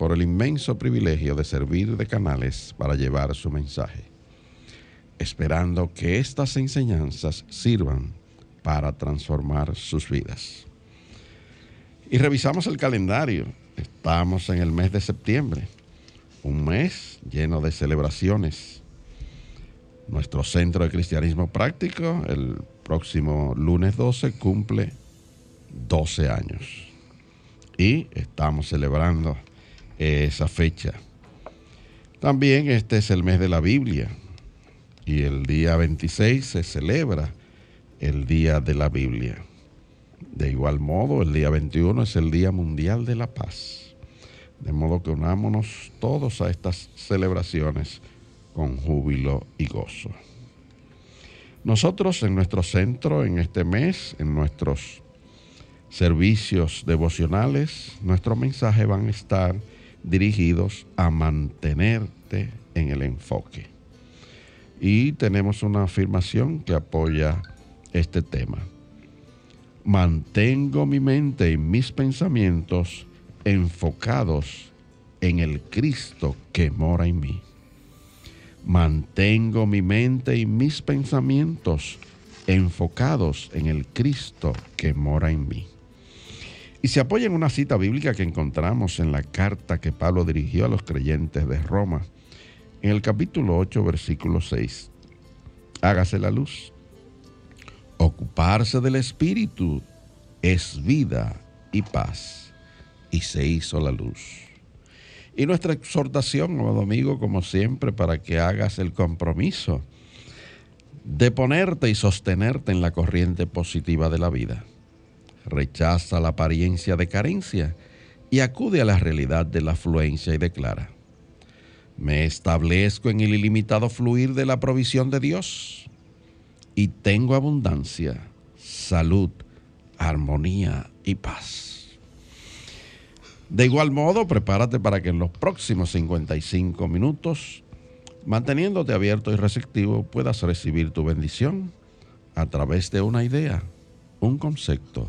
por el inmenso privilegio de servir de canales para llevar su mensaje, esperando que estas enseñanzas sirvan para transformar sus vidas. Y revisamos el calendario. Estamos en el mes de septiembre, un mes lleno de celebraciones. Nuestro centro de cristianismo práctico, el próximo lunes 12, cumple 12 años. Y estamos celebrando esa fecha. También este es el mes de la Biblia y el día 26 se celebra el Día de la Biblia. De igual modo, el día 21 es el Día Mundial de la Paz. De modo que unámonos todos a estas celebraciones con júbilo y gozo. Nosotros en nuestro centro, en este mes, en nuestros servicios devocionales, nuestro mensaje van a estar dirigidos a mantenerte en el enfoque. Y tenemos una afirmación que apoya este tema. Mantengo mi mente y mis pensamientos enfocados en el Cristo que mora en mí. Mantengo mi mente y mis pensamientos enfocados en el Cristo que mora en mí. Y se apoya en una cita bíblica que encontramos en la carta que Pablo dirigió a los creyentes de Roma, en el capítulo 8, versículo 6. Hágase la luz. Ocuparse del Espíritu es vida y paz. Y se hizo la luz. Y nuestra exhortación, amado amigo, como siempre, para que hagas el compromiso de ponerte y sostenerte en la corriente positiva de la vida rechaza la apariencia de carencia y acude a la realidad de la afluencia y declara, me establezco en el ilimitado fluir de la provisión de Dios y tengo abundancia, salud, armonía y paz. De igual modo, prepárate para que en los próximos 55 minutos, manteniéndote abierto y receptivo, puedas recibir tu bendición a través de una idea, un concepto,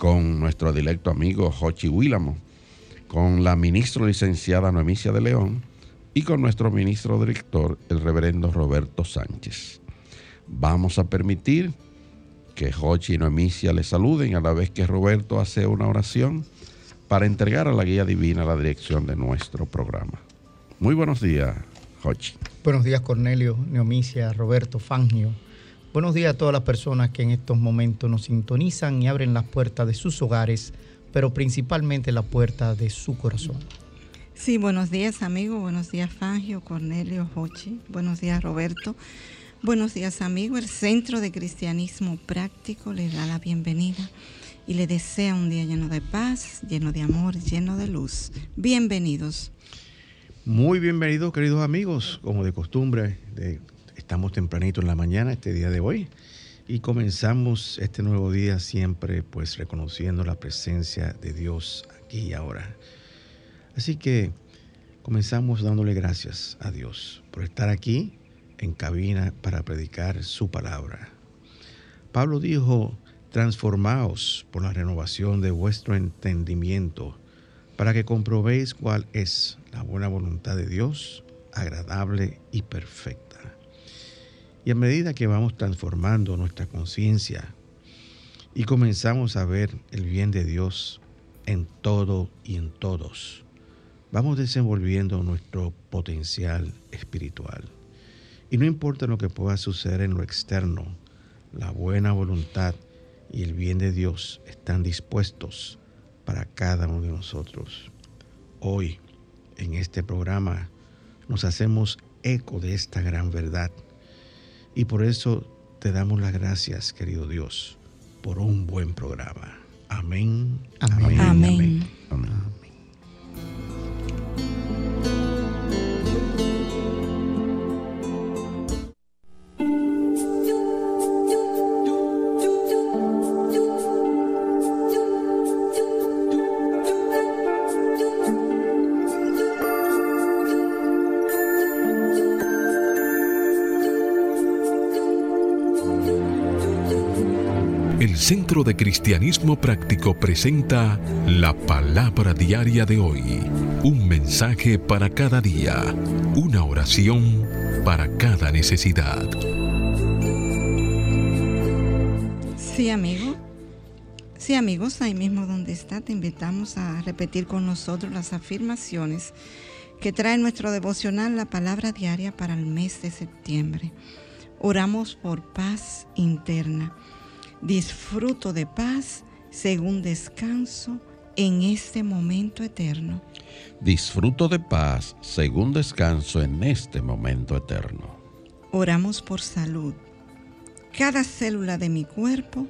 con nuestro directo amigo Jochi Willamo, con la ministra licenciada Noemicia de León y con nuestro ministro director, el reverendo Roberto Sánchez. Vamos a permitir que Jochi y Noemicia le saluden a la vez que Roberto hace una oración para entregar a la guía divina la dirección de nuestro programa. Muy buenos días, Jochi. Buenos días, Cornelio, Neomicia, Roberto, Fangio Buenos días a todas las personas que en estos momentos nos sintonizan y abren las puertas de sus hogares, pero principalmente la puerta de su corazón. Sí, buenos días amigos, buenos días Fangio, Cornelio, Hochi, buenos días Roberto, buenos días amigos. El Centro de Cristianismo Práctico le da la bienvenida y le desea un día lleno de paz, lleno de amor, lleno de luz. Bienvenidos. Muy bienvenidos queridos amigos, como de costumbre, de Estamos tempranito en la mañana este día de hoy Y comenzamos este nuevo día siempre pues reconociendo la presencia de Dios aquí y ahora. Así que comenzamos dándole gracias a Dios por estar aquí en cabina para predicar su palabra. Pablo dijo, transformaos por la renovación de vuestro entendimiento para que comprobéis cuál es la buena voluntad de Dios, agradable y perfecta. Y a medida que vamos transformando nuestra conciencia y comenzamos a ver el bien de Dios en todo y en todos, vamos desenvolviendo nuestro potencial espiritual. Y no importa lo que pueda suceder en lo externo, la buena voluntad y el bien de Dios están dispuestos para cada uno de nosotros. Hoy, en este programa, nos hacemos eco de esta gran verdad. Y por eso te damos las gracias, querido Dios, por un buen programa. Amén. Amén. amén. amén. Centro de Cristianismo Práctico presenta la palabra diaria de hoy. Un mensaje para cada día. Una oración para cada necesidad. Sí, amigo. Sí, amigos, ahí mismo donde está, te invitamos a repetir con nosotros las afirmaciones que trae nuestro devocional la palabra diaria para el mes de septiembre. Oramos por paz interna disfruto de paz según descanso en este momento eterno. Disfruto de paz según descanso en este momento eterno. Oramos por salud. Cada célula de mi cuerpo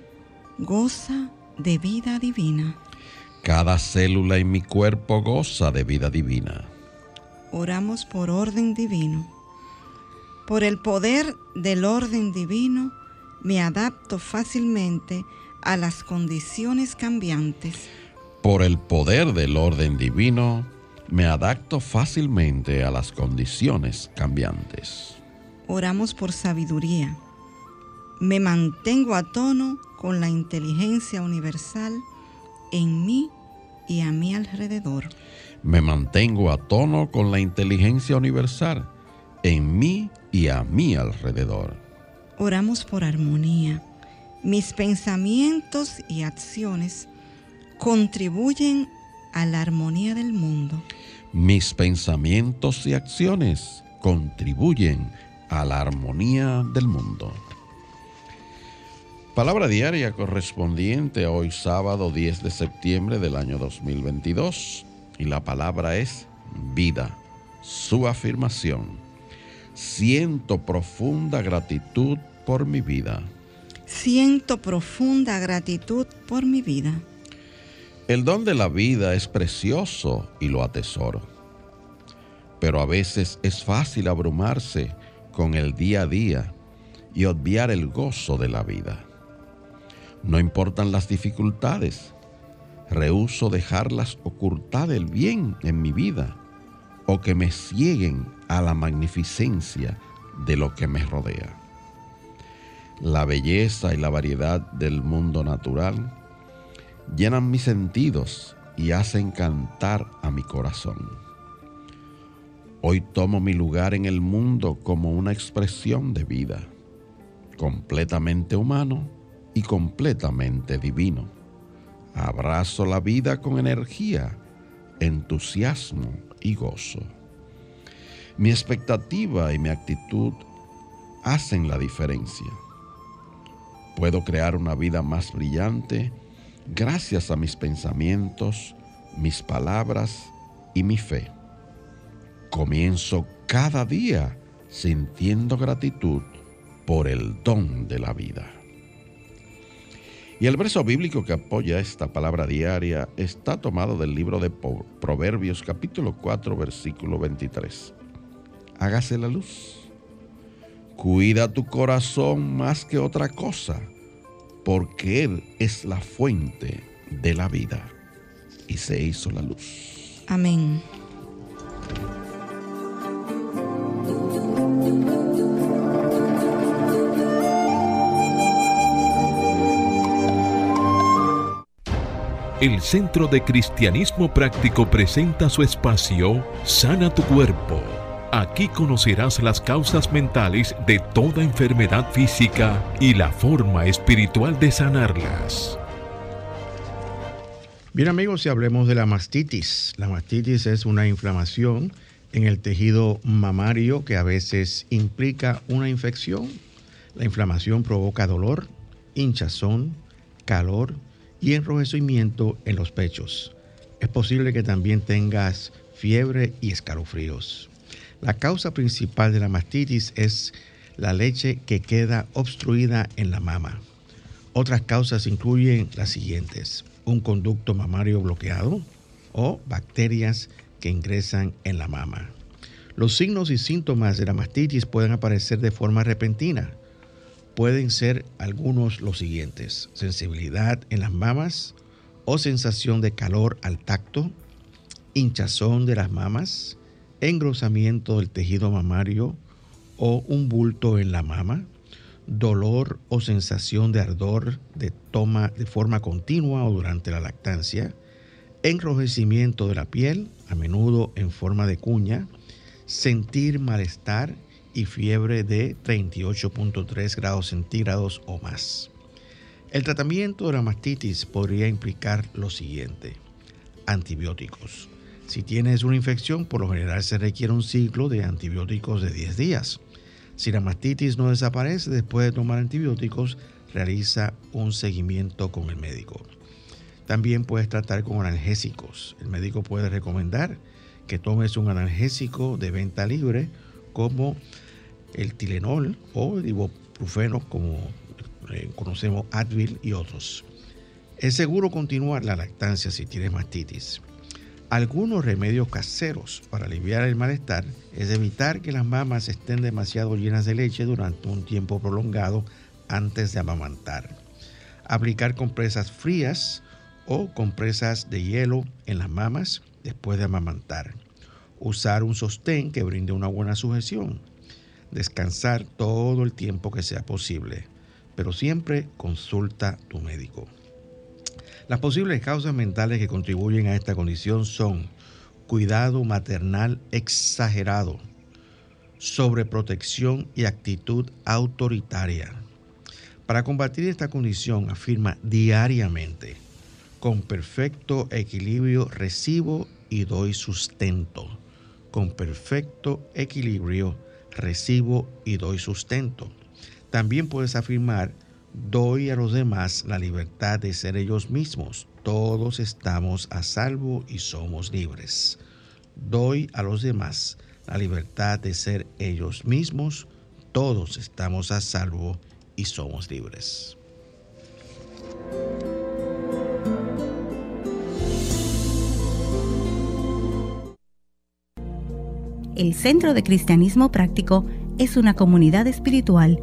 goza de vida divina. Cada célula en mi cuerpo goza de vida divina. Oramos por orden divino. Por el poder del orden divino, me adapto fácilmente a las condiciones cambiantes. Por el poder del orden divino, me adapto fácilmente a las condiciones cambiantes. Oramos por sabiduría. Me mantengo a tono con la inteligencia universal en mí y a mi alrededor. Me mantengo a tono con la inteligencia universal en mí y a mi alrededor oramos por armonía. Mis pensamientos y acciones contribuyen a la armonía del mundo. Mis pensamientos y acciones contribuyen a la armonía del mundo. Palabra diaria correspondiente a hoy sábado 10 de septiembre del año 2022 y la palabra es vida, su afirmación. Siento profunda gratitud por mi vida. Siento profunda gratitud por mi vida. El don de la vida es precioso y lo atesoro. Pero a veces es fácil abrumarse con el día a día y obviar el gozo de la vida. No importan las dificultades, rehuso dejarlas ocultar el bien en mi vida o que me cieguen a la magnificencia de lo que me rodea la belleza y la variedad del mundo natural llenan mis sentidos y hacen cantar a mi corazón. Hoy tomo mi lugar en el mundo como una expresión de vida, completamente humano y completamente divino. Abrazo la vida con energía, entusiasmo y gozo. Mi expectativa y mi actitud hacen la diferencia Puedo crear una vida más brillante gracias a mis pensamientos, mis palabras y mi fe. Comienzo cada día sintiendo gratitud por el don de la vida. Y el verso bíblico que apoya esta palabra diaria está tomado del libro de Proverbios capítulo 4 versículo 23. Hágase la luz Cuida tu corazón más que otra cosa, porque Él es la fuente de la vida. Y se hizo la luz. Amén. El Centro de Cristianismo Práctico presenta su espacio Sana tu Cuerpo. Aquí conocerás las causas mentales de toda enfermedad física y la forma espiritual de sanarlas. Bien amigos, si hablemos de la mastitis. La mastitis es una inflamación en el tejido mamario que a veces implica una infección. La inflamación provoca dolor, hinchazón, calor, y enrojecimiento en los pechos. Es posible que también tengas fiebre y escalofríos. La causa principal de la mastitis es la leche que queda obstruida en la mama. Otras causas incluyen las siguientes. Un conducto mamario bloqueado o bacterias que ingresan en la mama. Los signos y síntomas de la mastitis pueden aparecer de forma repentina, pueden ser algunos los siguientes. Sensibilidad en las mamas o sensación de calor al tacto, hinchazón de las mamas, engrosamiento del tejido mamario o un bulto en la mama, dolor o sensación de ardor de toma de forma continua o durante la lactancia, enrojecimiento de la piel, a menudo en forma de cuña, sentir malestar y fiebre de 38.3 grados centígrados o más. El tratamiento de la mastitis podría implicar lo siguiente. Antibióticos. Si tienes una infección, por lo general se requiere un ciclo de antibióticos de 10 días. Si la mastitis no desaparece después de tomar antibióticos, realiza un seguimiento con el médico. También puedes tratar con analgésicos. El médico puede recomendar que tomes un analgésico de venta libre como el Tilenol o el ibuprofeno, como eh, conocemos Advil y otros. Es seguro continuar la lactancia si tienes mastitis. Algunos remedios caseros para aliviar el malestar es evitar que las mamas estén demasiado llenas de leche durante un tiempo prolongado antes de amamantar. Aplicar compresas frías o compresas de hielo en las mamas después de amamantar usar un sostén que brinde una buena sujeción, descansar todo el tiempo que sea posible, pero siempre consulta tu médico. Las posibles causas mentales que contribuyen a esta condición son cuidado maternal exagerado, sobreprotección y actitud autoritaria. Para combatir esta condición afirma diariamente, con perfecto equilibrio recibo y doy sustento con perfecto equilibrio recibo y doy sustento. También puedes afirmar, doy a los demás la libertad de ser ellos mismos. Todos estamos a salvo y somos libres. Doy a los demás la libertad de ser ellos mismos. Todos estamos a salvo y somos libres. el Centro de Cristianismo Práctico es una comunidad espiritual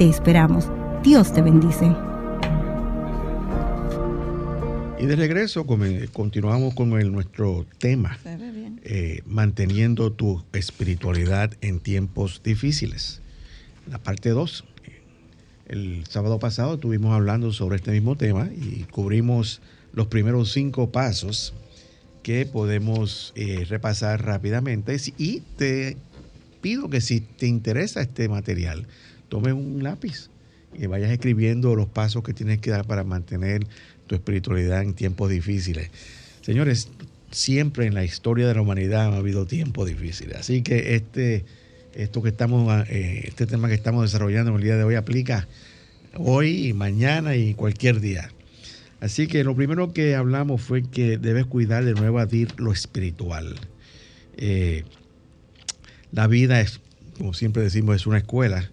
Te esperamos. Dios te bendice. Y de regreso continuamos con nuestro tema, eh, manteniendo tu espiritualidad en tiempos difíciles. La parte 2. El sábado pasado estuvimos hablando sobre este mismo tema y cubrimos los primeros cinco pasos que podemos eh, repasar rápidamente. Y te pido que si te interesa este material, tomes un lápiz y vayas escribiendo los pasos que tienes que dar para mantener tu espiritualidad en tiempos difíciles. Señores, siempre en la historia de la humanidad ha habido tiempos difíciles. Así que este, esto que estamos, eh, este tema que estamos desarrollando en el día de hoy aplica hoy mañana y cualquier día. Así que lo primero que hablamos fue que debes cuidar de no evadir lo espiritual. Eh, la vida es, como siempre decimos, es una escuela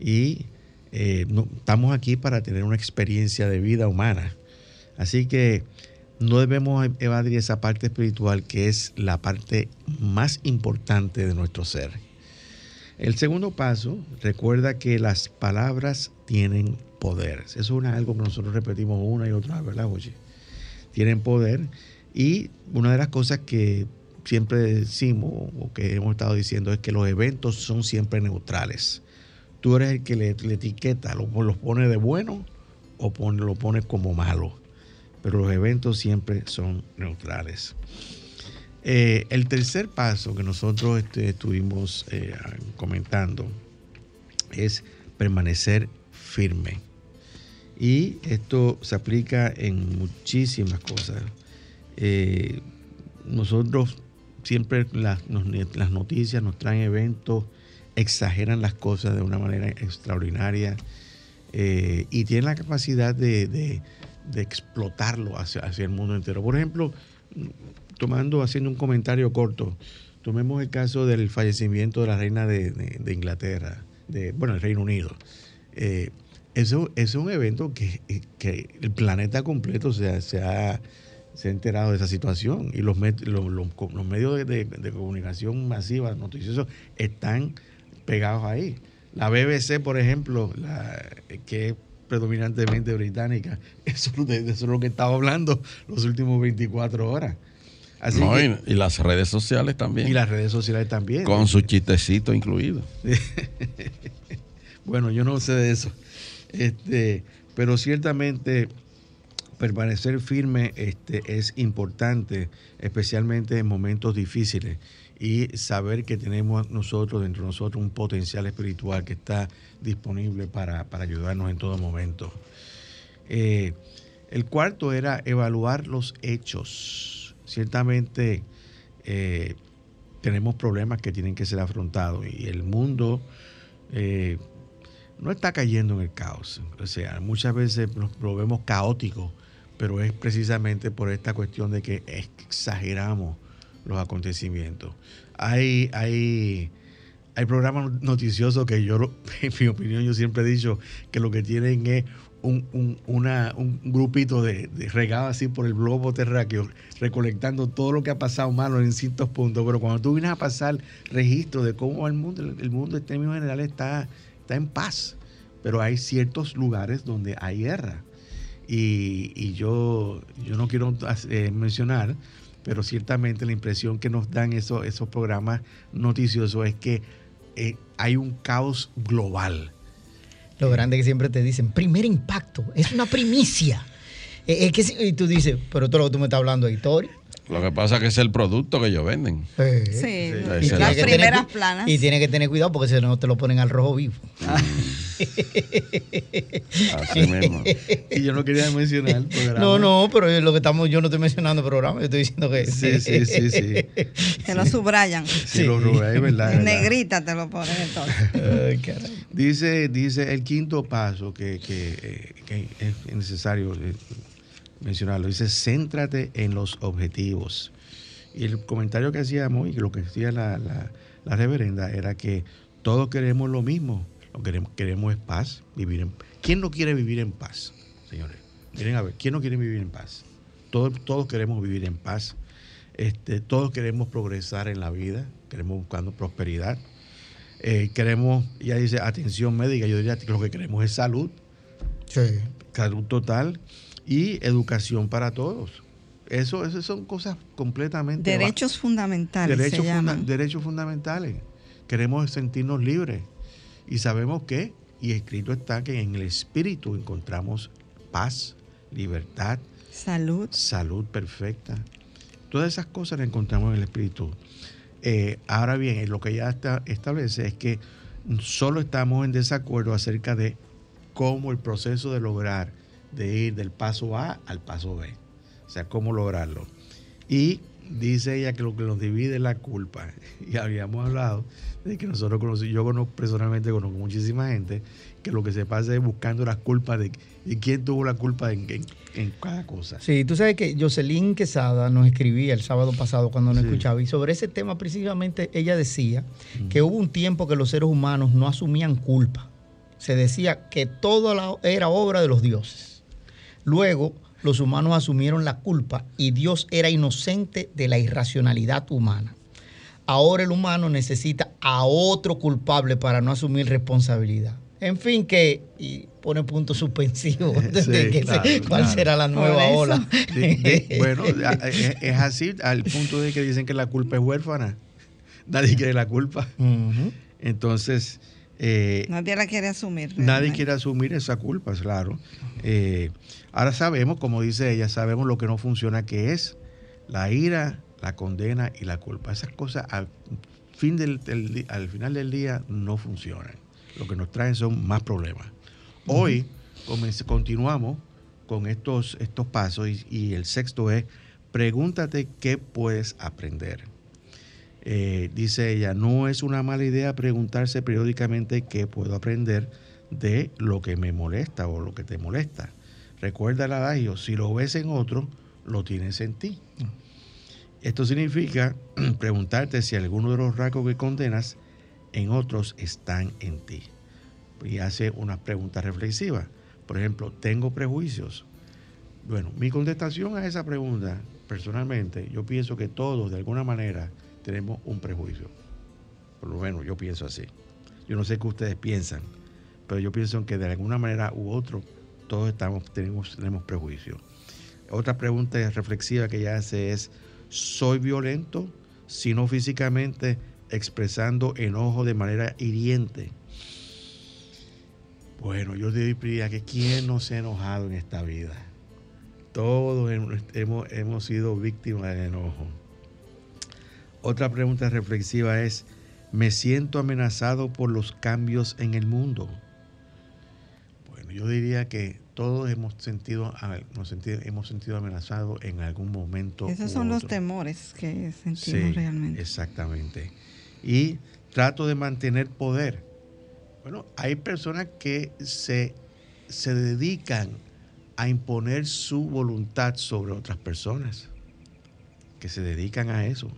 y eh, estamos aquí para tener una experiencia de vida humana. Así que no debemos evadir esa parte espiritual que es la parte más importante de nuestro ser. El segundo paso, recuerda que las palabras tienen poder. Eso es algo que nosotros repetimos una y otra vez, ¿verdad, Oye? Tienen poder y una de las cosas que siempre decimos o que hemos estado diciendo es que los eventos son siempre neutrales. Tú eres el que le, etiqueta, los lo pone de bueno o lo pone como malo pero los eventos siempre son neutrales. Eh, el tercer paso que nosotros este, estuvimos eh, comentando es permanecer firme. Y esto se aplica en muchísimas cosas. Eh, nosotros siempre las, noticias nos traen eventos, exageran las cosas de una manera extraordinaria y tienen la capacidad de de explotarlo hacia, el mundo entero. Por ejemplo, tomando, haciendo un comentario corto, tomemos el caso del fallecimiento de la reina de, Inglaterra, de, bueno, el Reino Unido. Eh, eso, es un evento que, el planeta completo se, ha, enterado de esa situación y los, los, medios de, comunicación masiva, noticiosos, están pegados ahí. La BBC, por ejemplo, la, que predominantemente británica. Eso, es lo que estaba hablando los últimos 24 horas. y, las redes sociales también. Y las redes sociales también. Con su chistecito incluido. bueno, yo no sé de eso. Este, pero ciertamente permanecer firme este, es importante, especialmente en momentos difíciles y saber que tenemos nosotros, dentro de nosotros, un potencial espiritual que está disponible para, ayudarnos en todo momento. Eh, el cuarto era evaluar los hechos. Ciertamente eh, tenemos problemas que tienen que ser afrontados y el mundo eh, no está cayendo en el caos. O sea, muchas veces lo vemos caótico, pero es precisamente por esta cuestión de que exageramos los acontecimientos. Hay, hay, hay programas noticiosos que yo, en mi opinión, yo siempre he dicho que lo que tienen es un, una, un grupito de, regado así por el globo terráqueo, recolectando todo lo que ha pasado malo en distintos puntos. Pero cuando tú vienes a pasar registro de cómo el mundo, el mundo en términos generales está, está en paz, pero hay ciertos lugares donde hay guerra. Y, yo, yo no quiero eh, mencionar pero ciertamente la impresión que nos dan esos, esos programas noticiosos es que eh, hay un caos global. Lo grande que siempre te dicen, primer impacto, es una primicia. Eh, es que, y tú dices, pero todo lo que tú me estás hablando de historia. Lo que pasa es que es el producto que ellos venden. Sí, las primeras planas. Y tiene que tener cuidado porque si no te lo ponen al rojo vivo. Así mismo. Y yo no quería mencionar el programa. No, no, pero lo que estamos, yo no estoy mencionando el programa, yo estoy diciendo que. Sí, sí, sí, sí. Que lo subrayan. Sí, lo subrayan, ¿verdad? En negrita te lo ponen entonces. dice, dice el quinto paso que, que, que es necesario eh, mencionarlo. Dice, céntrate en los objetivos. Y el comentario que hacíamos y lo que decía la, la, reverenda era que todos queremos lo mismo. Lo que queremos, queremos es paz, vivir en ¿Quién no quiere vivir en paz, señores? Miren a ver, ¿quién no quiere vivir en paz? Todos, todos queremos vivir en paz. Este, todos queremos progresar en la vida, queremos buscando prosperidad. Eh, queremos, ya dice, atención médica, yo diría que lo que queremos es salud. Sí. Salud total y educación para todos. Eso, eso son cosas completamente... Derechos fundamentales. Derechos, derechos fundamentales. Queremos sentirnos libres. Y sabemos que, y escrito está, que en el espíritu encontramos paz, libertad. Salud. Salud perfecta. Todas esas cosas las encontramos en el espíritu. Eh, ahora bien, lo que ya está, establece es que solo estamos en desacuerdo acerca de cómo el proceso de lograr de ir del paso A al paso B. O sea, cómo lograrlo. Y dice ella que lo que nos divide es la culpa. Y habíamos hablado de que nosotros conocemos, yo conozco personalmente, conozco muchísima gente que lo que se pasa es buscando las culpas de, quién tuvo la culpa en, cada cosa. Sí, tú sabes que Jocelyn Quesada nos escribía el sábado pasado cuando nos escuchaba y sobre ese tema precisamente ella decía que hubo un tiempo que los seres humanos no asumían culpa. Se decía que todo era obra de los dioses. Luego los humanos asumieron la culpa y Dios era inocente de la irracionalidad humana. Ahora el humano necesita a otro culpable para no asumir responsabilidad. En fin, que y pone punto suspensivo de cuál será la nueva ola. bueno, es, así al punto de que dicen que la culpa es huérfana. Nadie quiere la culpa. Entonces... Eh, nadie la quiere asumir. Nadie quiere asumir esa culpa, claro. Eh, Ahora sabemos, como dice ella, sabemos lo que no funciona, que es la ira, la condena y la culpa. Esas cosas al, fin del, al final del día no funcionan. Lo que nos traen son más problemas. Hoy continuamos con estos, estos pasos y, el sexto es, pregúntate qué puedes aprender. Eh, dice ella, no es una mala idea preguntarse periódicamente qué puedo aprender de lo que me molesta o lo que te molesta. Recuerda el adagio, si lo ves en otro, lo tienes en ti. Esto significa preguntarte si alguno de los rasgos que condenas en otros están en ti. Y hace una pregunta reflexiva. Por ejemplo, ¿tengo prejuicios? Bueno, mi contestación a esa pregunta, personalmente, yo pienso que todos de alguna manera tenemos un prejuicio. Por lo menos yo pienso así. Yo no sé qué ustedes piensan, pero yo pienso que de alguna manera u otro todos estamos, tenemos, tenemos prejuicios. Otra pregunta reflexiva que ella hace es, ¿soy violento? Si no físicamente, expresando enojo de manera hiriente. Bueno, yo diría que ¿quién no se ha enojado en esta vida? Todos hemos, hemos sido víctimas del enojo. Otra pregunta reflexiva es, ¿me siento amenazado por los cambios en el mundo? Yo diría que todos hemos sentido, hemos sentido amenazados en algún momento. Esos son los temores que sentimos realmente. Exactamente. Y trato de mantener poder. Bueno, hay personas que se, se dedican a imponer su voluntad sobre otras personas, que se dedican a eso.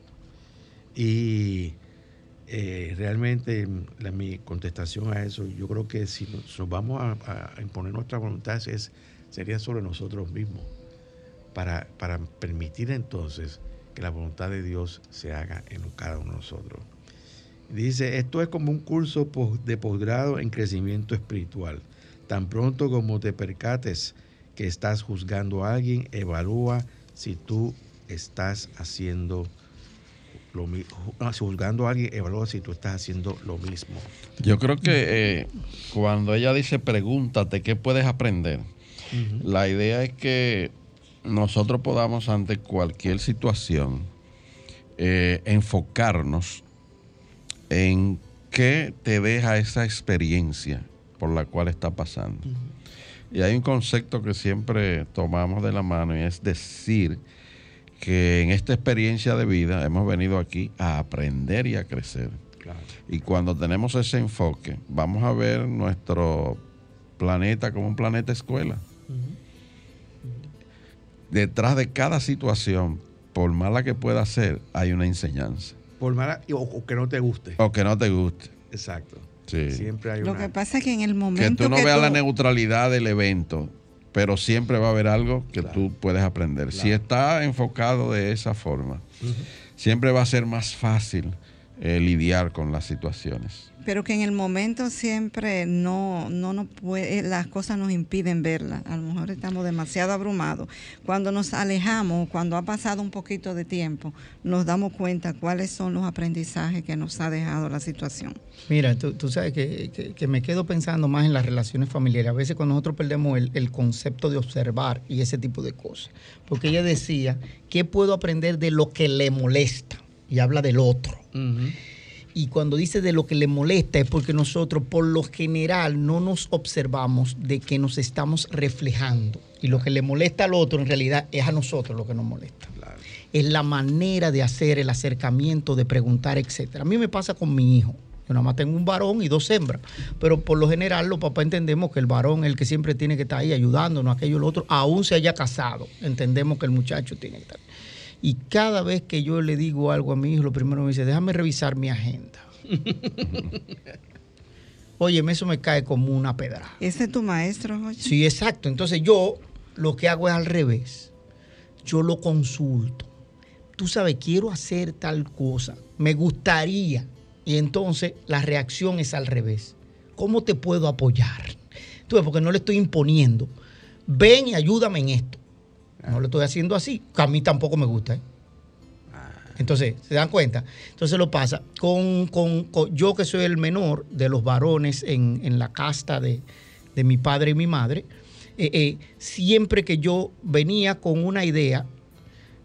Y eh, realmente la, mi contestación a eso, yo creo que si nos, vamos a, imponer nuestra voluntad es, sería sobre nosotros mismos, para, para permitir entonces que la voluntad de Dios se haga en cada uno de nosotros. Dice, esto es como un curso de posgrado en crecimiento espiritual. Tan pronto como te percates que estás juzgando a alguien, evalúa si tú estás haciendo lo ah, juzgando a alguien, evalúa si tú estás haciendo lo mismo. Yo creo que eh, cuando ella dice pregúntate qué puedes aprender, la idea es que nosotros podamos ante cualquier situación eh, enfocarnos en qué te deja esa experiencia por la cual está pasando. Y hay un concepto que siempre tomamos de la mano y es decir, que en esta experiencia de vida hemos venido aquí a aprender y a crecer. Y cuando tenemos ese enfoque, vamos a ver nuestro planeta como un planeta escuela. Detrás de cada situación, por mala que pueda ser, hay una enseñanza. Por mala o, que no te guste. O que no te guste. Exacto. Sí. Siempre hay Lo que pasa es que en el momento que tú no veas la neutralidad del evento, pero siempre va a haber algo que tú puedes aprender. Si está enfocado de esa forma, siempre va a ser más fácil eh, lidiar con las situaciones pero que en el momento siempre no, no nos puede, las cosas nos impiden verla. A lo mejor estamos demasiado abrumados. Cuando nos alejamos, cuando ha pasado un poquito de tiempo, nos damos cuenta cuáles son los aprendizajes que nos ha dejado la situación. Mira, tú, sabes que, me quedo pensando más en las relaciones familiares. A veces cuando nosotros perdemos el, concepto de observar y ese tipo de cosas. Porque ella decía, ¿qué puedo aprender de lo que le molesta? Y habla del otro. Y cuando dice de lo que le molesta es porque nosotros por lo general no nos observamos de que nos estamos reflejando. Y lo que le molesta al otro en realidad es a nosotros lo que nos molesta. Es la manera de hacer el acercamiento, de preguntar, etc. A mí me pasa con mi hijo. Yo nada más tengo un varón y dos hembras. Pero por lo general los papás entendemos que el varón es el que siempre tiene que estar ahí ayudándonos, aquello y lo otro, aún se haya casado. Entendemos que el muchacho tiene que estar. Y cada vez que yo le digo algo a mi hijo, lo primero me dice, déjame revisar mi agenda. Oye, eso me cae como una pedra. ¿Ese es tu maestro, José? Sí, exacto. Entonces yo lo que hago es al revés. Yo lo consulto. Tú sabes, quiero hacer tal cosa. Me gustaría. Y entonces la reacción es al revés. ¿Cómo te puedo apoyar? Tú ves, porque no le estoy imponiendo. Ven y ayúdame en esto. No lo estoy haciendo así. A mí tampoco me gusta. ¿eh? Entonces, ¿se dan cuenta? Entonces lo pasa. Con, con, yo que soy el menor de los varones en, en la casta de, de, mi padre y mi madre, eh, eh, siempre que yo venía con una idea,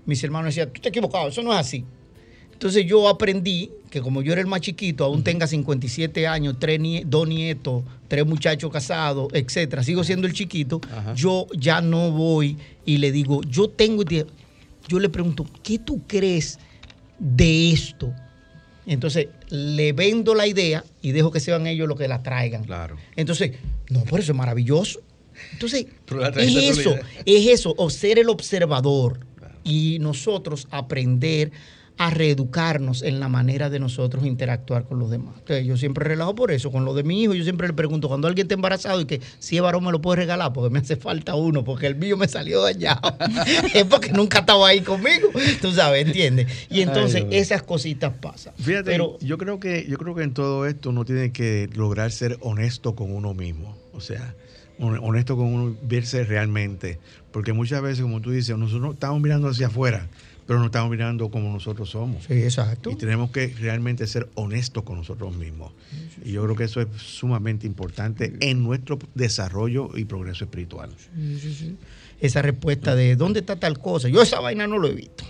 mis hermanos decían, tú te equivocado, eso no es así. Entonces yo aprendí que como yo era el más chiquito, aún tenga 57 años, tres dos nietos, tres muchachos casados, etcétera, sigo siendo el chiquito, yo ya no voy y le digo, yo tengo, yo le pregunto, ¿qué tú crees de esto? Entonces le vendo la idea y dejo que sean ellos los que la traigan. Claro. Entonces, no, por eso es maravilloso. Entonces, es eso, es eso, o ser el observador y nosotros aprender a reeducarnos en la manera de nosotros interactuar con los demás. Entonces, yo siempre relajo por eso. Con lo de mi hijo, yo siempre le pregunto, cuando alguien está embarazado y que si es varón me lo puede regalar, porque me hace falta uno, porque el mío me salió dañado. es porque nunca estaba ahí conmigo. Tú sabes, ¿entiendes? Y entonces esas cositas pasan. Fíjate, Pero, yo creo que, yo creo que en todo esto uno tiene que lograr ser honesto con uno mismo. O sea, honesto con uno, verse realmente. Porque muchas veces, como tú dices, nosotros estamos mirando hacia afuera pero no estamos mirando como nosotros somos. Sí, exacto. Y tenemos que realmente ser honestos con nosotros mismos. y yo creo que eso es sumamente importante en nuestro desarrollo y progreso espiritual. Esa respuesta de ¿dónde está tal cosa? Yo esa vaina no lo he visto.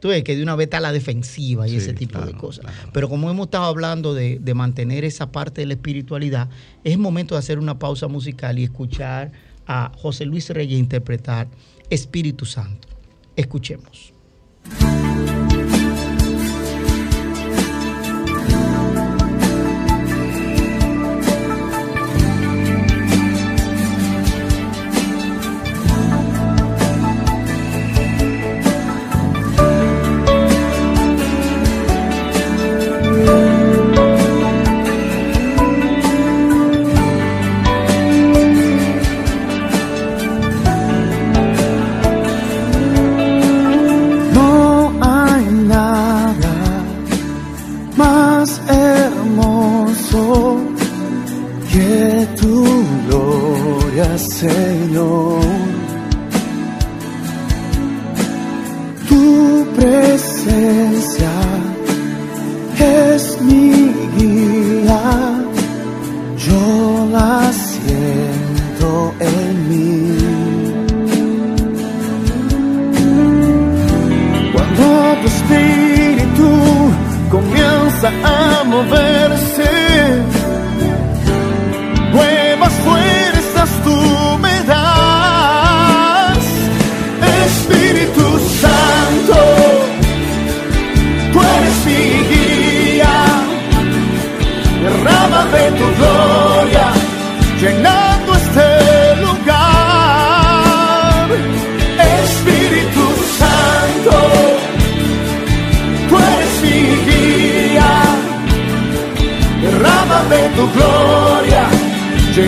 Tú ves que de una vez está la defensiva y ese tipo de cosas. Pero como hemos estado hablando de, de mantener esa parte de la espiritualidad, es momento de hacer una pausa musical y escuchar a José Luis Reyes interpretar Espíritu Santo. Escuchemos. Fuerza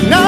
No.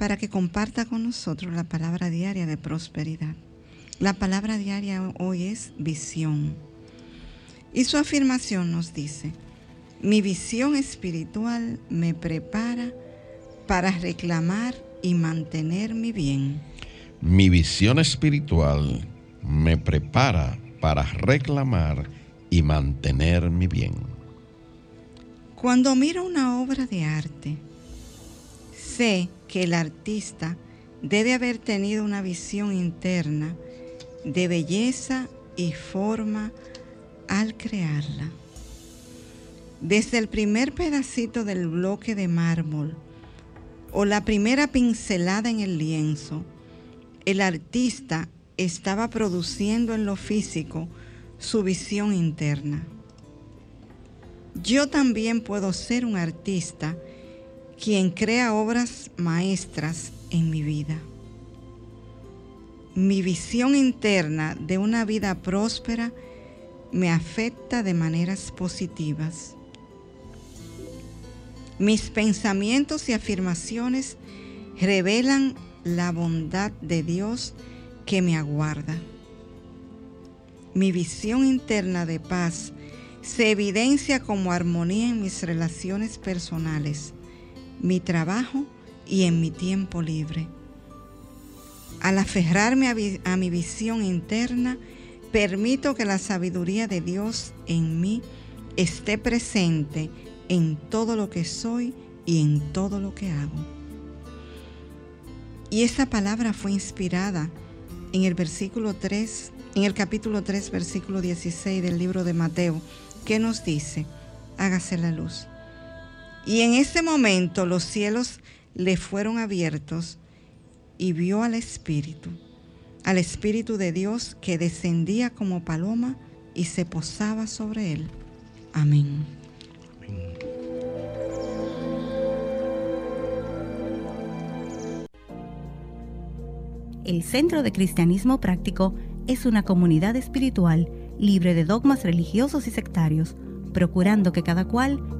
para que comparta con nosotros la palabra diaria de prosperidad. La palabra diaria hoy es visión. Y su afirmación nos dice, mi visión espiritual me prepara para reclamar y mantener mi bien. Mi visión espiritual me prepara para reclamar y mantener mi bien. Cuando miro una obra de arte, sé que el artista debe haber tenido una visión interna de belleza y forma al crearla. Desde el primer pedacito del bloque de mármol o la primera pincelada en el lienzo, el artista estaba produciendo en lo físico su visión interna. Yo también puedo ser un artista quien crea obras maestras en mi vida. Mi visión interna de una vida próspera me afecta de maneras positivas. Mis pensamientos y afirmaciones revelan la bondad de Dios que me aguarda. Mi visión interna de paz se evidencia como armonía en mis relaciones personales, mi trabajo y en mi tiempo libre. Al aferrarme a, mi visión interna, permito que la sabiduría de Dios en mí esté presente en todo lo que soy y en todo lo que hago. Y esta palabra fue inspirada en el versículo 3, en el capítulo 3, versículo 16 del libro de Mateo, que nos dice, hágase la luz. Y en ese momento los cielos le fueron abiertos y vio al Espíritu, al Espíritu de Dios que descendía como paloma y se posaba sobre él. Amén. El Centro de Cristianismo Práctico es una comunidad espiritual libre de dogmas religiosos y sectarios, procurando que cada cual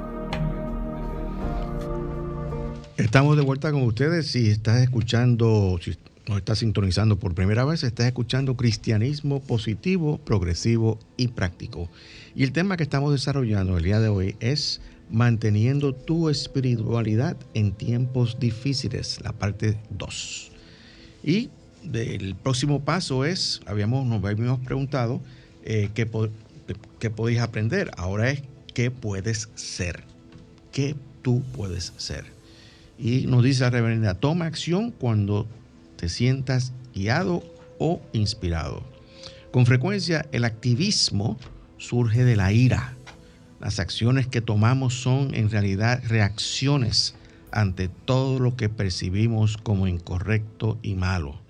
Estamos de vuelta con ustedes. Si estás escuchando, si nos estás sintonizando por primera vez, estás escuchando cristianismo positivo, progresivo y práctico. Y el tema que estamos desarrollando el día de hoy es manteniendo tu espiritualidad en tiempos difíciles, la parte 2. Y el próximo paso es, habíamos, nos habíamos preguntado eh, qué, qué podéis aprender. Ahora es qué puedes ser. ¿Qué tú puedes ser? Y nos dice la reverenda, toma acción cuando te sientas guiado o inspirado. Con frecuencia el activismo surge de la ira. Las acciones que tomamos son en realidad reacciones ante todo lo que percibimos como incorrecto y malo.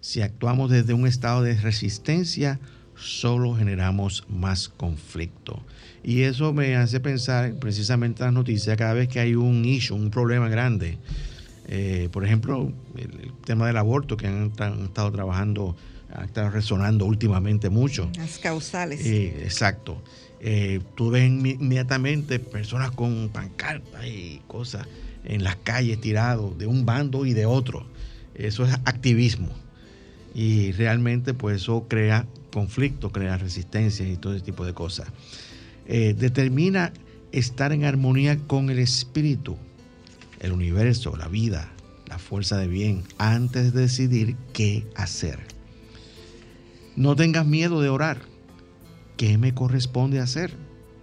Si actuamos desde un estado de resistencia, solo generamos más conflicto. Y eso me hace pensar precisamente en las noticias, cada vez que hay un issue, un problema grande. Eh, por ejemplo, el, tema del aborto que han, estado trabajando, han estado resonando últimamente mucho. Las causales. Eh, exacto. Eh, tú ves inmediatamente personas con pancartas y cosas en las calles tirados de un bando y de otro. Eso es activismo. Y realmente pues eso crea conflicto, crea resistencia y todo ese tipo de cosas. Eh, determina estar en armonía con el espíritu, el universo, la vida, la fuerza de bien, antes de decidir qué hacer. No tengas miedo de orar. ¿Qué me corresponde hacer?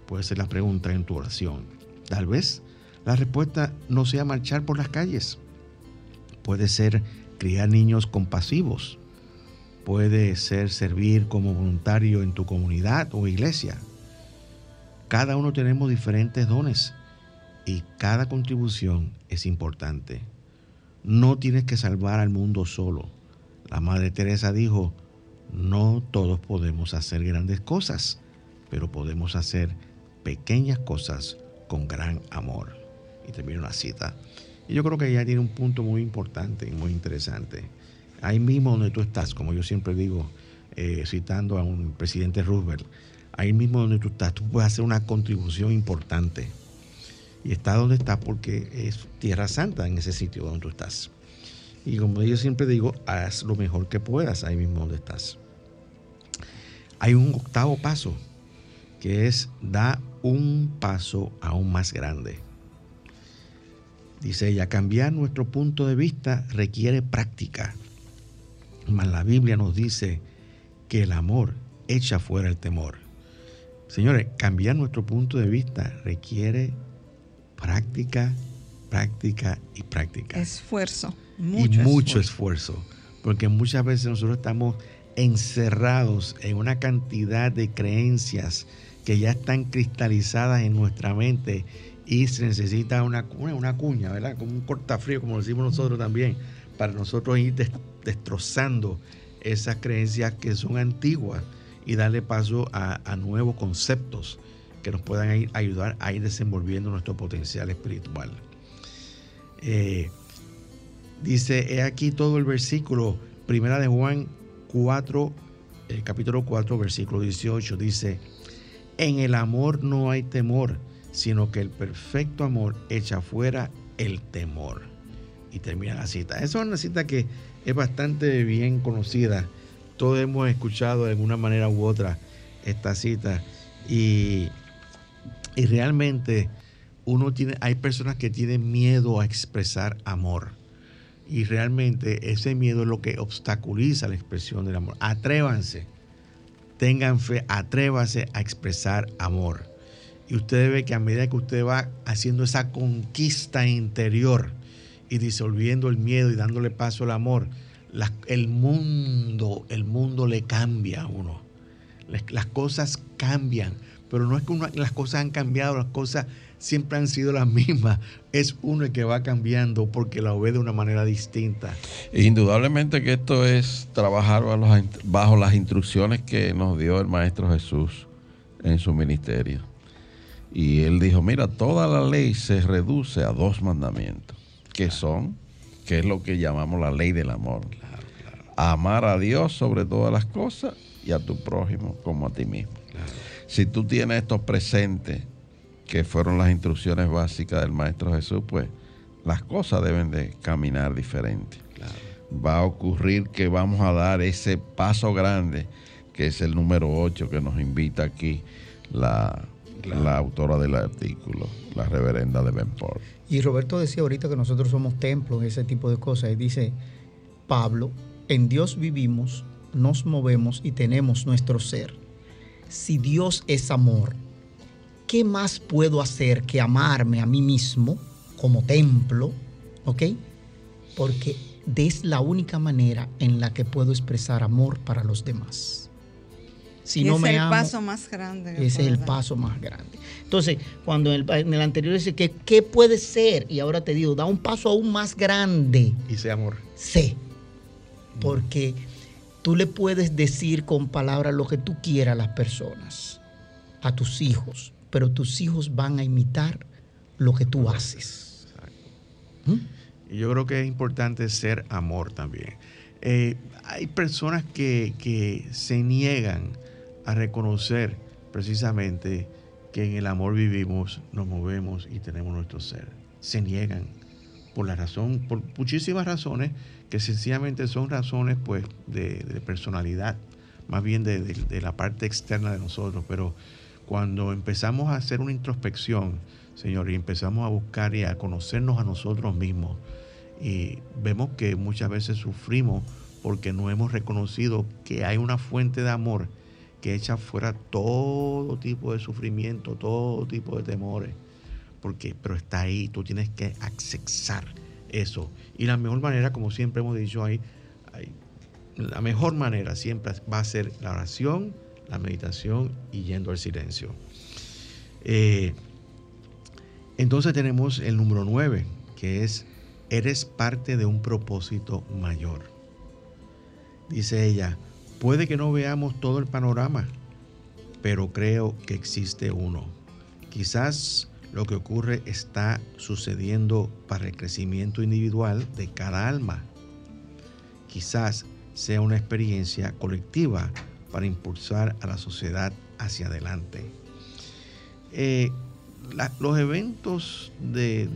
Puede ser la pregunta en tu oración. Tal vez la respuesta no sea marchar por las calles. Puede ser criar niños compasivos. Puede ser servir como voluntario en tu comunidad o iglesia. Cada uno tenemos diferentes dones y cada contribución es importante. No tienes que salvar al mundo solo. La Madre Teresa dijo, no todos podemos hacer grandes cosas, pero podemos hacer pequeñas cosas con gran amor. Y termino una cita. Y yo creo que ella tiene un punto muy importante y muy interesante. Ahí mismo donde tú estás, como yo siempre digo, eh, citando a un presidente Roosevelt, ahí mismo donde tú estás, tú puedes hacer una contribución importante. Y está donde estás porque es tierra santa en ese sitio donde tú estás. Y como yo siempre digo, haz lo mejor que puedas ahí mismo donde estás. Hay un octavo paso, que es da un paso aún más grande. Dice ella, cambiar nuestro punto de vista requiere práctica. Mas la Biblia nos dice que el amor echa fuera el temor. Señores, cambiar nuestro punto de vista requiere práctica, práctica y práctica. Esfuerzo. Mucho y mucho esfuerzo. Porque muchas veces nosotros estamos encerrados en una cantidad de creencias que ya están cristalizadas en nuestra mente y se necesita una, una cuña, ¿verdad? Como un cortafrío, como decimos nosotros también, para nosotros ir destrozando esas creencias que son antiguas y darle paso a, nuevos conceptos que nos puedan ayudar a ir desenvolviendo nuestro potencial espiritual. Eh, dice, he aquí todo el versículo, primera de Juan 4, el capítulo 4, versículo 18, dice, en el amor no hay temor, sino que el perfecto amor echa fuera el temor. Y termina la cita. Esa es una cita que es bastante bien conocida todos hemos escuchado de alguna manera u otra esta cita y, y realmente uno tiene, hay personas que tienen miedo a expresar amor y realmente ese miedo es lo que obstaculiza la expresión del amor. Atrévanse, tengan fe, atrévanse a expresar amor. Y usted ve que a medida que usted va haciendo esa conquista interior y disolviendo el miedo y dándole paso al amor, el mundo, el mundo le cambia a uno. Las, cosas cambian, pero no es que las cosas han cambiado, las cosas siempre han sido las mismas. Es uno el que va cambiando porque la ve de una manera distinta. Indudablemente que esto es trabajar bajo las instrucciones que nos dio el Maestro Jesús en su ministerio. Y él dijo, mira, toda la ley se reduce a dos mandamientos, que son que es lo que llamamos la ley del amor. Amar a Dios sobre todas las cosas y a tu prójimo como a ti mismo. Si tú tienes estos presentes, que fueron las instrucciones básicas del Maestro Jesús, pues las cosas deben de caminar diferente. Va a ocurrir que vamos a dar ese paso grande, que es el número 8 que nos invita aquí la, la autora del artículo, la reverenda de Benport. Y Roberto decía ahorita que nosotros somos templos, ese tipo de cosas. Y dice Pablo, en Dios vivimos, nos movemos y tenemos nuestro ser. Si Dios es amor, ¿qué más puedo hacer que amarme a mí mismo como templo? ¿Ok? Porque es la única manera en la que puedo expresar amor para los demás. Si no me es el paso más grande. Ese es el paso más grande. Entonces, cuando en el, anterior dice que qué puede ser, y ahora te digo, da un paso aún más grande. Y sé amor. Sé. Porque tú le puedes decir con palabras lo que tú quieras a las personas, a tus hijos, pero tus hijos van a imitar lo que tú haces. ¿Mm? Y yo creo que es importante ser amor también. Eh, hay personas que, que se niegan a reconocer precisamente que en el amor vivimos, nos movemos y tenemos nuestro ser. Se niegan por la razón, por muchísimas razones que sencillamente son razones pues de, personalidad, más bien de, de, la parte externa de nosotros. Pero cuando empezamos a hacer una introspección, Señor, y empezamos a buscar y a conocernos a nosotros mismos, y vemos que muchas veces sufrimos porque no hemos reconocido que hay una fuente de amor que echa fuera todo tipo de sufrimiento, todo tipo de temores. Porque, pero está ahí, tú tienes que accesar eso. Y la mejor manera, como siempre hemos dicho ahí, la mejor manera siempre va a ser la oración, la meditación y yendo al silencio. Eh, entonces tenemos el número 9, que es, eres parte de un propósito mayor. Dice ella, Puede que no veamos todo el panorama, pero creo que existe uno. Quizás lo que ocurre está sucediendo para el crecimiento individual de cada alma. Quizás sea una experiencia colectiva para impulsar a la sociedad hacia adelante. Eh, los eventos de,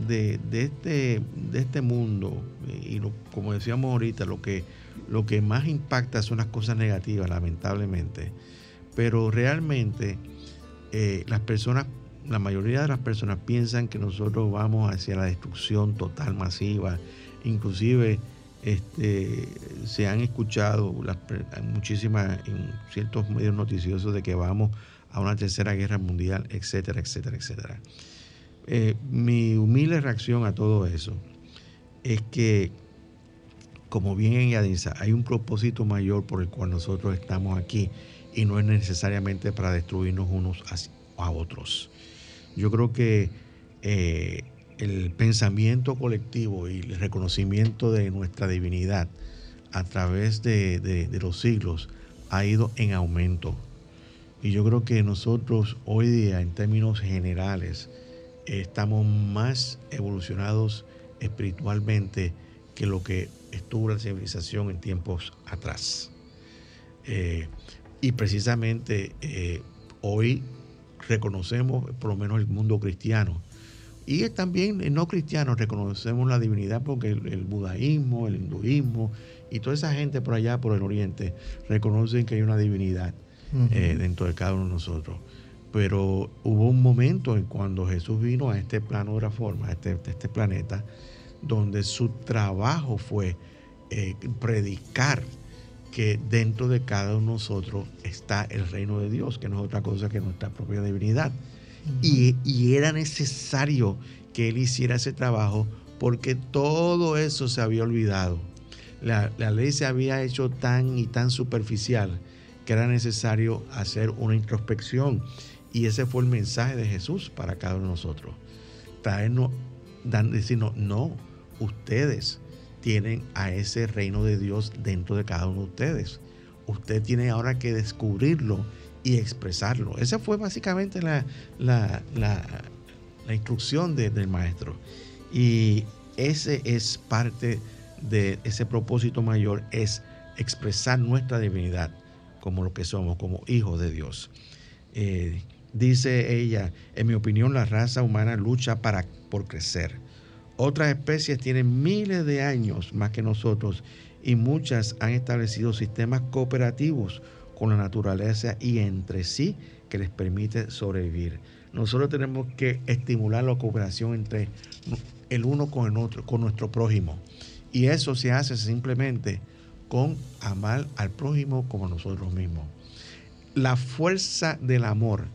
este, de este mundo, y como decíamos ahorita, lo que lo que más impacta son las cosas negativas, lamentablemente. Pero realmente eh, las personas, la mayoría de las personas piensan que nosotros vamos hacia la destrucción total, masiva. Inclusive este, se han escuchado las, muchísimas en ciertos medios noticiosos de que vamos a una tercera guerra mundial, etcétera, etcétera, etcétera. Eh, mi humilde reacción a todo eso es que como bien ella dice, hay un propósito mayor por el cual nosotros estamos aquí y no es necesariamente para destruirnos unos a otros. Yo creo que eh, el pensamiento colectivo y el reconocimiento de nuestra divinidad a través de, los siglos ha ido en aumento. Y yo creo que nosotros hoy día, en términos generales, estamos más evolucionados espiritualmente que lo que estuvo la civilización en tiempos atrás. Eh, y precisamente eh, hoy reconocemos, por lo menos el mundo cristiano, y también el no cristiano reconocemos la divinidad porque el, budaísmo, el hinduismo y toda esa gente por allá, por el oriente, reconocen que hay una divinidad eh, dentro de cada uno de nosotros. Pero hubo un momento en cuando Jesús vino a este plano de la forma, a este, este planeta, donde su trabajo fue eh, predicar que dentro de cada uno de nosotros está el reino de Dios, que no es otra cosa que nuestra propia divinidad. y, era necesario que él hiciera ese trabajo porque todo eso se había olvidado. La, la, ley se había hecho tan y tan superficial que era necesario hacer una introspección. Y ese fue el mensaje de Jesús para cada uno de nosotros. Traernos, decirnos, no, ustedes tienen a ese reino de Dios dentro de cada uno de ustedes. Usted tiene ahora que descubrirlo y expresarlo. Esa fue básicamente la, la, instrucción del maestro. Y ese es parte de ese propósito mayor, es expresar nuestra divinidad como lo que somos, como hijos de Dios. Eh, dice ella, en mi opinión, la raza humana lucha para, por crecer Otras especies tienen miles de años más que nosotros y muchas han establecido sistemas cooperativos con la naturaleza y entre sí que les permite sobrevivir. Nosotros tenemos que estimular la cooperación entre el uno con el otro, con nuestro prójimo. Y eso se hace simplemente con amar al prójimo como nosotros mismos. La fuerza del amor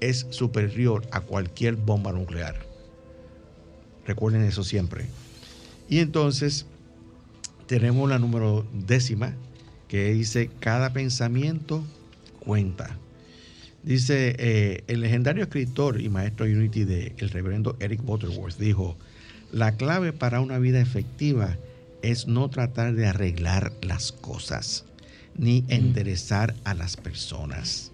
es superior a cualquier bomba nuclear. Recuerden eso siempre. Y entonces tenemos la número décima que dice, cada pensamiento cuenta. Dice, eh, el legendario escritor y maestro Unity de el reverendo Eric Butterworth dijo, la clave para una vida efectiva es no tratar de arreglar las cosas, ni enderezar a las personas,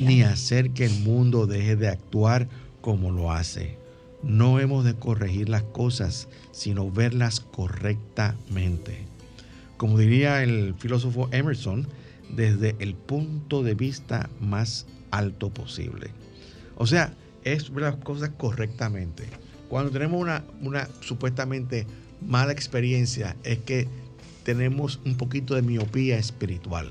ni hacer que el mundo deje de actuar como lo hace. No hemos de corregir las cosas, sino verlas correctamente. Como diría el filósofo Emerson, desde el punto de vista más alto posible. O sea, es ver las cosas correctamente. Cuando tenemos una, una supuestamente mala experiencia es que tenemos un poquito de miopía espiritual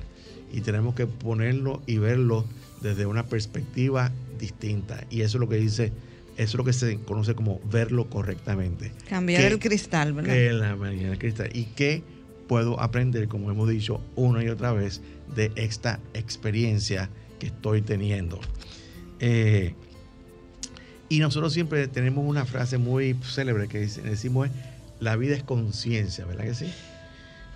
y tenemos que ponerlo y verlo desde una perspectiva distinta. Y eso es lo que dice, eso es lo que se conoce como verlo correctamente. Cambiar el cristal, ¿verdad? Que la del cristal. Y qué puedo aprender, como hemos dicho una y otra vez, de esta experiencia que estoy teniendo. Eh, y nosotros siempre tenemos una frase muy célebre que decimos la vida es conciencia, ¿verdad que sí?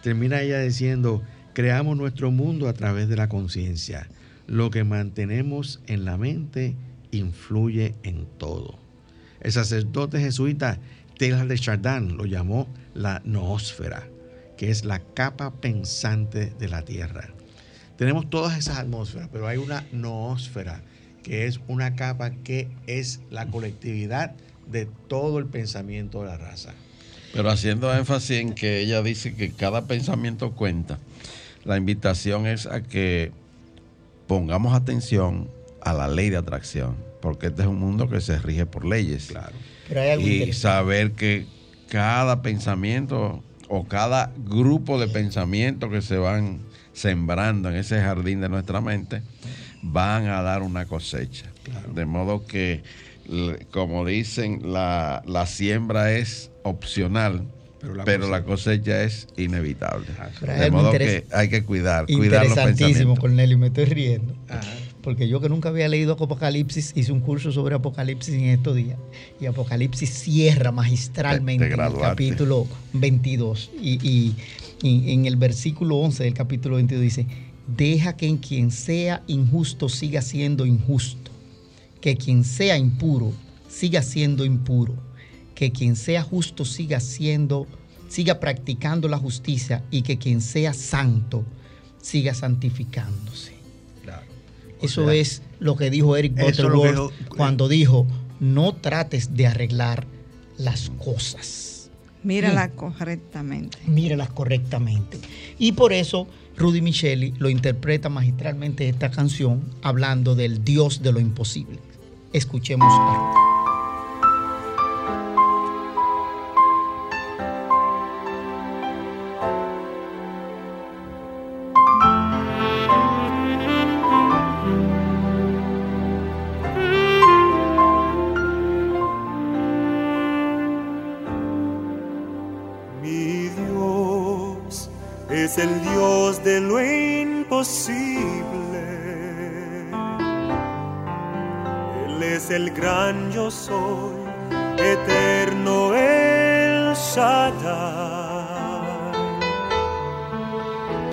Termina ella diciendo, creamos nuestro mundo a través de la conciencia. Lo que mantenemos en la mente influye en todo. El sacerdote jesuita Taylor de Chardin lo llamó la noósfera, que es la capa pensante de la Tierra. Tenemos todas esas atmósferas, pero hay una noósfera, que es una capa que es la colectividad de todo el pensamiento de la raza. Pero haciendo énfasis en que ella dice que cada pensamiento cuenta, la invitación es a que pongamos atención a la ley de atracción, porque este es un mundo que se rige por leyes. Claro. y saber que cada pensamiento o cada grupo de pensamientos que se van sembrando en ese jardín de nuestra mente van a dar una cosecha. De modo que, como dicen, la, la siembra es opcional, pero la, cosecha es inevitable. de modo que hay que cuidar, cuidar los pensamientos. Cornelio, me estoy riendo. Porque yo que nunca había leído Apocalipsis, hice un curso sobre Apocalipsis en estos días. Y Apocalipsis cierra magistralmente en el capítulo 22. Y, en el versículo 11 del capítulo 22 dice, deja que en quien sea injusto siga siendo injusto, que quien sea impuro siga siendo impuro que quien sea justo siga siendo, siga practicando la justicia y que quien sea santo siga santificándose. Eso es lo que dijo Eric Butterworth cuando dijo, no trates de arreglar las cosas. Míralas correctamente. Míralas correctamente. Y por eso Rudy Micheli lo interpreta magistralmente esta canción hablando del Dios de lo imposible. Escuchemos a eterno el Shaddai,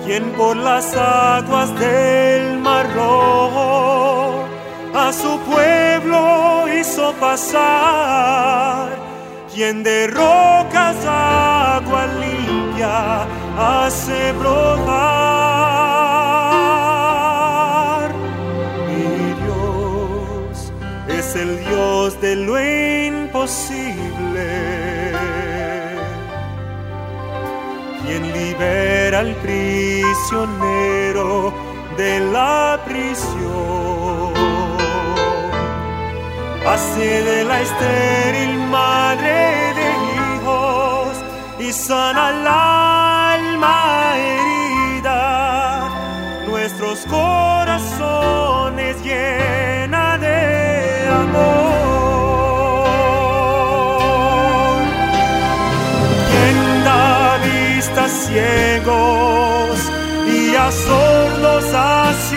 quien por las aguas del mar rojo a su pueblo hizo pasar, quien de rocas agua limpia hace brotar. El Dios prisionero de la prisión, hace de la estéril madre de hijos y sana el alma herida, nuestros corazones llena y a sordos hace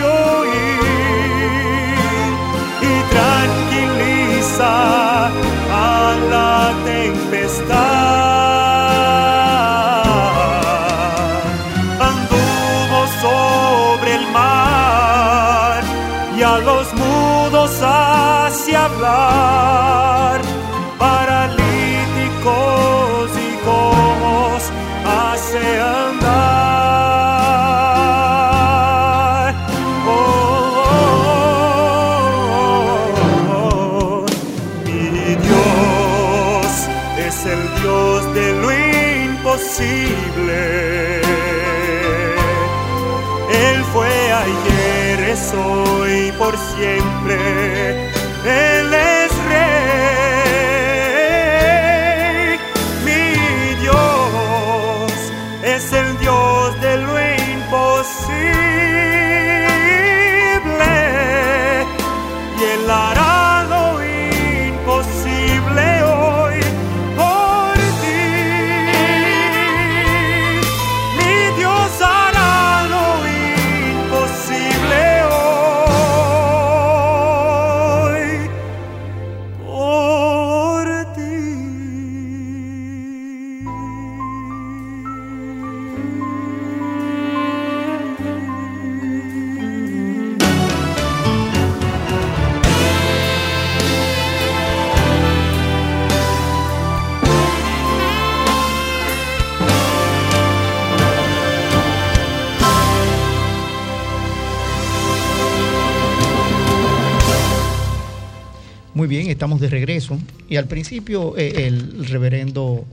estamos de regreso. Y al principio eh, el reverendo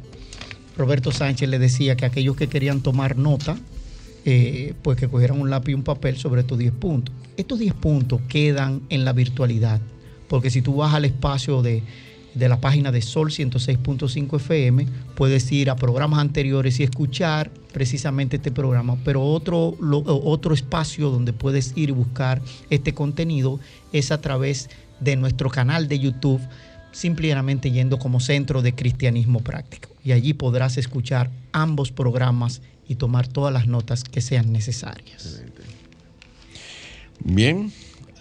Roberto Sánchez le decía que aquellos que querían tomar nota, eh, pues que cogieran un lápiz y un papel sobre estos 10 puntos. Estos 10 puntos quedan en la virtualidad, porque si tú vas al espacio de, de la página de Sol 106.5 FM, puedes ir a programas anteriores y escuchar precisamente este programa, pero otro, otro espacio donde puedes ir y buscar este contenido es a través de nuestro canal de YouTube, simplemente yendo como Centro de Cristianismo Práctico. Y allí podrás escuchar ambos programas y tomar todas las notas que sean necesarias. Bien,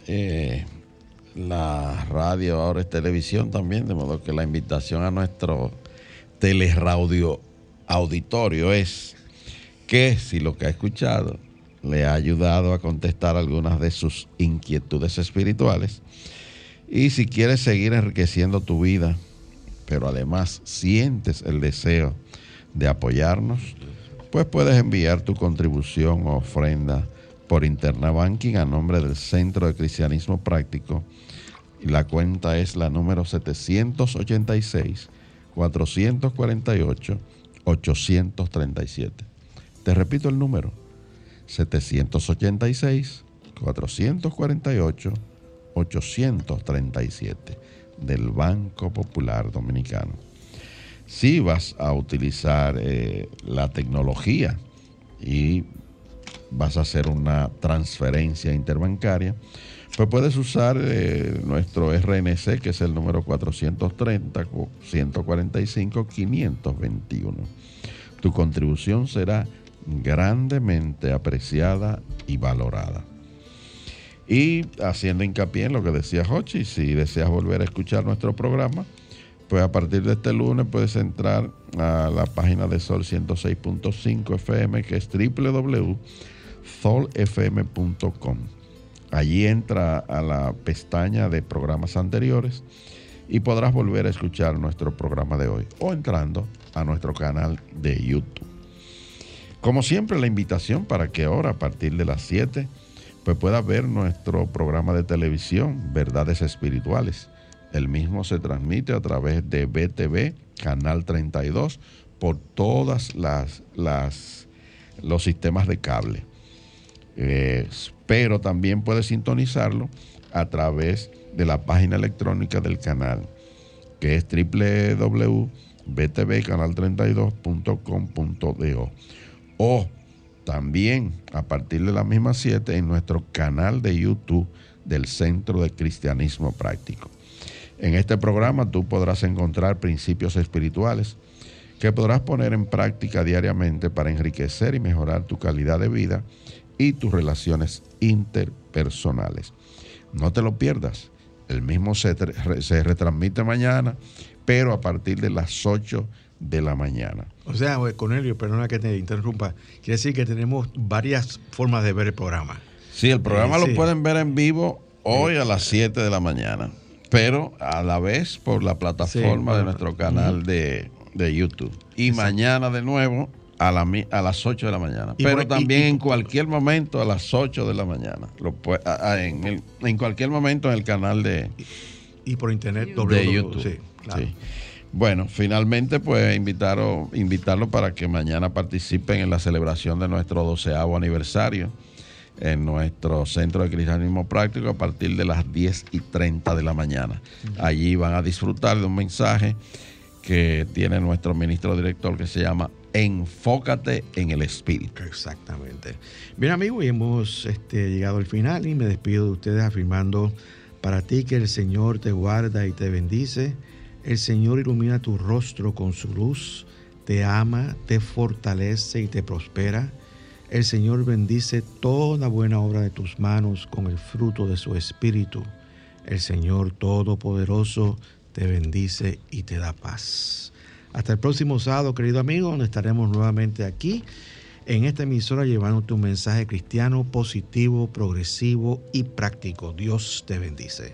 eh, la radio ahora es televisión también, de modo que la invitación a nuestro teleradio auditorio es que si lo que ha escuchado le ha ayudado a contestar algunas de sus inquietudes espirituales y si quieres seguir enriqueciendo tu vida, pero además sientes el deseo de apoyarnos, pues puedes enviar tu contribución o ofrenda por Internet Banking a nombre del Centro de Cristianismo Práctico. Y la cuenta es la número 786 448 837. Te repito el número 786 448 837 del Banco Popular Dominicano. Si vas a utilizar eh, la tecnología y vas a hacer una transferencia interbancaria, pues puedes usar eh, nuestro RNC, que es el número 430-145-521. Tu contribución será grandemente apreciada y valorada. Y haciendo hincapié en lo que decía Hochi, si deseas volver a escuchar nuestro programa, pues a partir de este lunes puedes entrar a la página de Sol 106.5 FM, que es www.solfm.com. Allí entra a la pestaña de programas anteriores y podrás volver a escuchar nuestro programa de hoy o entrando a nuestro canal de YouTube. Como siempre, la invitación para que ahora, a partir de las 7, pues puedas ver nuestro programa de televisión, Verdades Espirituales. El mismo se transmite a través de BTV, Canal 32, por todas las, los sistemas de cable. Eh, pero también puedes sintonizarlo a través de la página electrónica del canal, que es btvcanal32.com.do. O también a partir de las mismas 7 en nuestro canal de YouTube del Centro de Cristianismo Práctico. En este programa tú podrás encontrar principios espirituales que podrás poner en práctica diariamente para enriquecer y mejorar tu calidad de vida y tus relaciones interpersonales. No te lo pierdas. El mismo se, se retransmite mañana, pero a partir de las 8 de la mañana. O sea, Cornelio, perdona que te interrumpa, quiere decir que tenemos varias formas de ver el programa. Sí, el programa lo pueden ver en vivo hoy a las 7 de la mañana, pero a la vez por la plataforma de nuestro canal de, YouTube. Y mañana de nuevo a, la, a las 8 de la mañana. Pero también en cualquier momento a las 8 de la mañana. Lo, en, en, cualquier momento en el canal de... Y por internet de YouTube. Sí, claro. Bueno, finalmente pues invitarlo, invitarlo para que mañana participen en la celebración de nuestro doceavo aniversario en nuestro centro de cristianismo práctico a partir de las 10 y 30 de la mañana. Allí van a disfrutar de un mensaje que tiene nuestro ministro director que se llama Enfócate en el Espíritu. Exactamente. Bien amigos, y hemos este, llegado al final y me despido de ustedes afirmando para ti que el Señor te guarda y te bendice, el Señor ilumina tu rostro con su luz, te ama, te fortalece y te prospera el Señor bendice toda buena obra de tus manos con el fruto de su espíritu. El Señor Todopoderoso te bendice y te da paz. Hasta el próximo sábado, querido amigo, donde estaremos nuevamente aquí en esta emisora llevándote un mensaje cristiano positivo, progresivo y práctico. Dios te bendice.